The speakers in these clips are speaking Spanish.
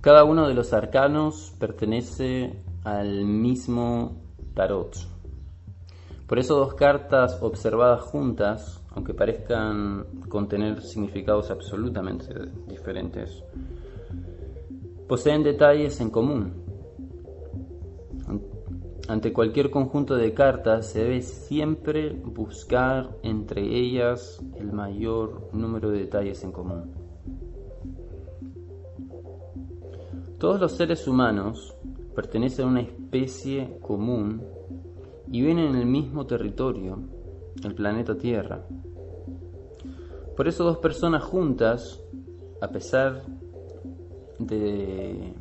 Cada uno de los arcanos pertenece al mismo tarot. Por eso dos cartas observadas juntas, aunque parezcan contener significados absolutamente diferentes, poseen detalles en común. Ante cualquier conjunto de cartas se debe siempre buscar entre ellas el mayor número de detalles en común. Todos los seres humanos pertenecen a una especie común y viven en el mismo territorio, el planeta Tierra. Por eso dos personas juntas, a pesar de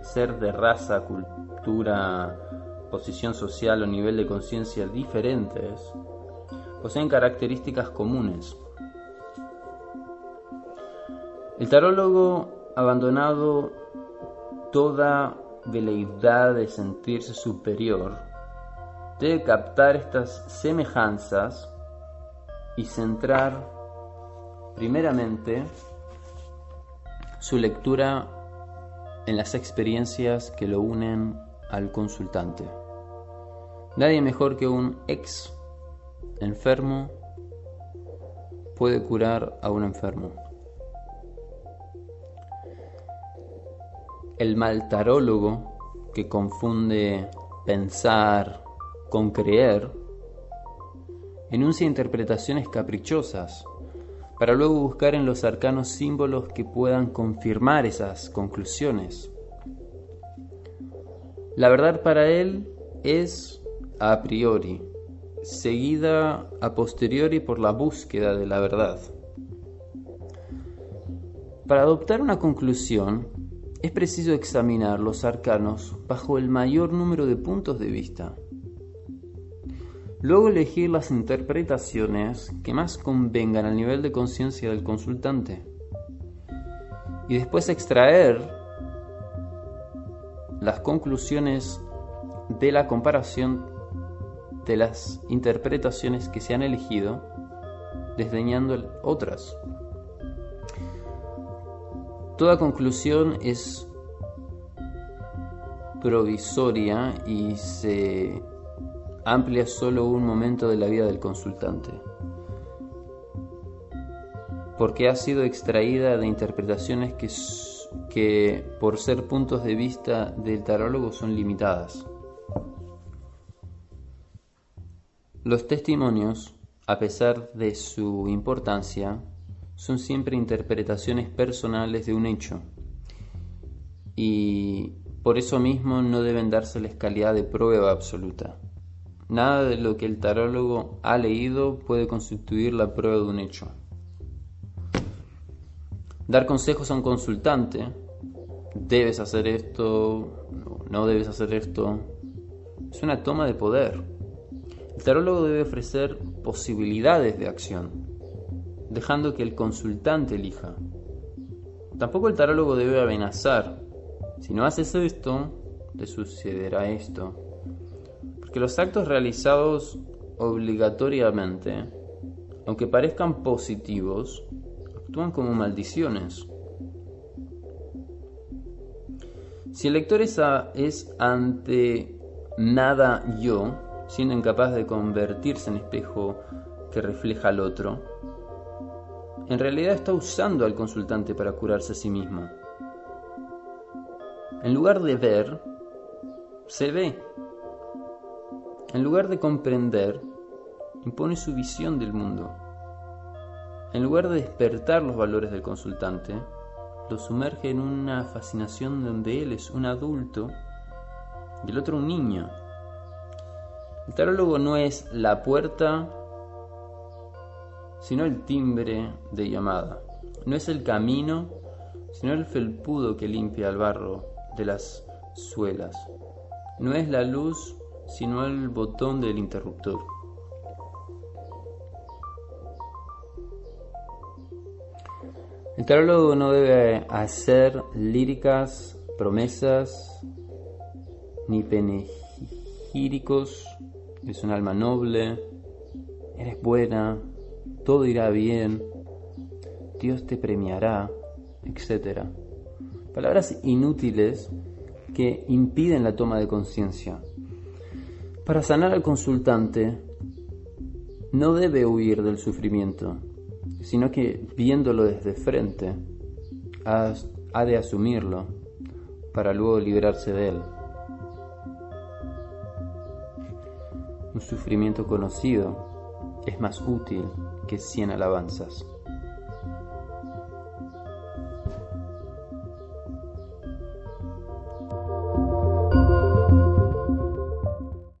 ser de raza, cultura, posición social o nivel de conciencia diferentes, poseen características comunes. El tarólogo abandonado toda veleidad de sentirse superior debe captar estas semejanzas y centrar primeramente su lectura en las experiencias que lo unen al consultante. Nadie mejor que un ex enfermo puede curar a un enfermo. El mal tarólogo que confunde pensar con creer enuncia interpretaciones caprichosas para luego buscar en los arcanos símbolos que puedan confirmar esas conclusiones. La verdad para él es a priori, seguida a posteriori por la búsqueda de la verdad. Para adoptar una conclusión, es preciso examinar los arcanos bajo el mayor número de puntos de vista. Luego elegir las interpretaciones que más convengan al nivel de conciencia del consultante. Y después extraer las conclusiones de la comparación de las interpretaciones que se han elegido, desdeñando otras. Toda conclusión es provisoria y se amplia solo un momento de la vida del consultante, porque ha sido extraída de interpretaciones que, que por ser puntos de vista del tarólogo son limitadas. Los testimonios, a pesar de su importancia, son siempre interpretaciones personales de un hecho y por eso mismo no deben dárseles calidad de prueba absoluta. Nada de lo que el tarólogo ha leído puede constituir la prueba de un hecho. Dar consejos a un consultante, debes hacer esto, no debes hacer esto, es una toma de poder. El tarólogo debe ofrecer posibilidades de acción, dejando que el consultante elija. Tampoco el tarólogo debe amenazar. Si no haces esto, te sucederá esto porque los actos realizados obligatoriamente, aunque parezcan positivos, actúan como maldiciones. Si el lector es, es ante nada yo, siendo incapaz de convertirse en espejo que refleja al otro, en realidad está usando al consultante para curarse a sí mismo. En lugar de ver, se ve en lugar de comprender, impone su visión del mundo. En lugar de despertar los valores del consultante, lo sumerge en una fascinación donde él es un adulto y el otro un niño. El tarólogo no es la puerta, sino el timbre de llamada. No es el camino, sino el felpudo que limpia el barro de las suelas. No es la luz, sino el botón del interruptor. El tarólogo no debe hacer líricas, promesas, ni penegíricos. Es un alma noble, eres buena, todo irá bien, Dios te premiará, etc. palabras inútiles que impiden la toma de conciencia. Para sanar al consultante, no debe huir del sufrimiento, sino que viéndolo desde frente, ha de asumirlo para luego librarse de él. Un sufrimiento conocido es más útil que cien alabanzas.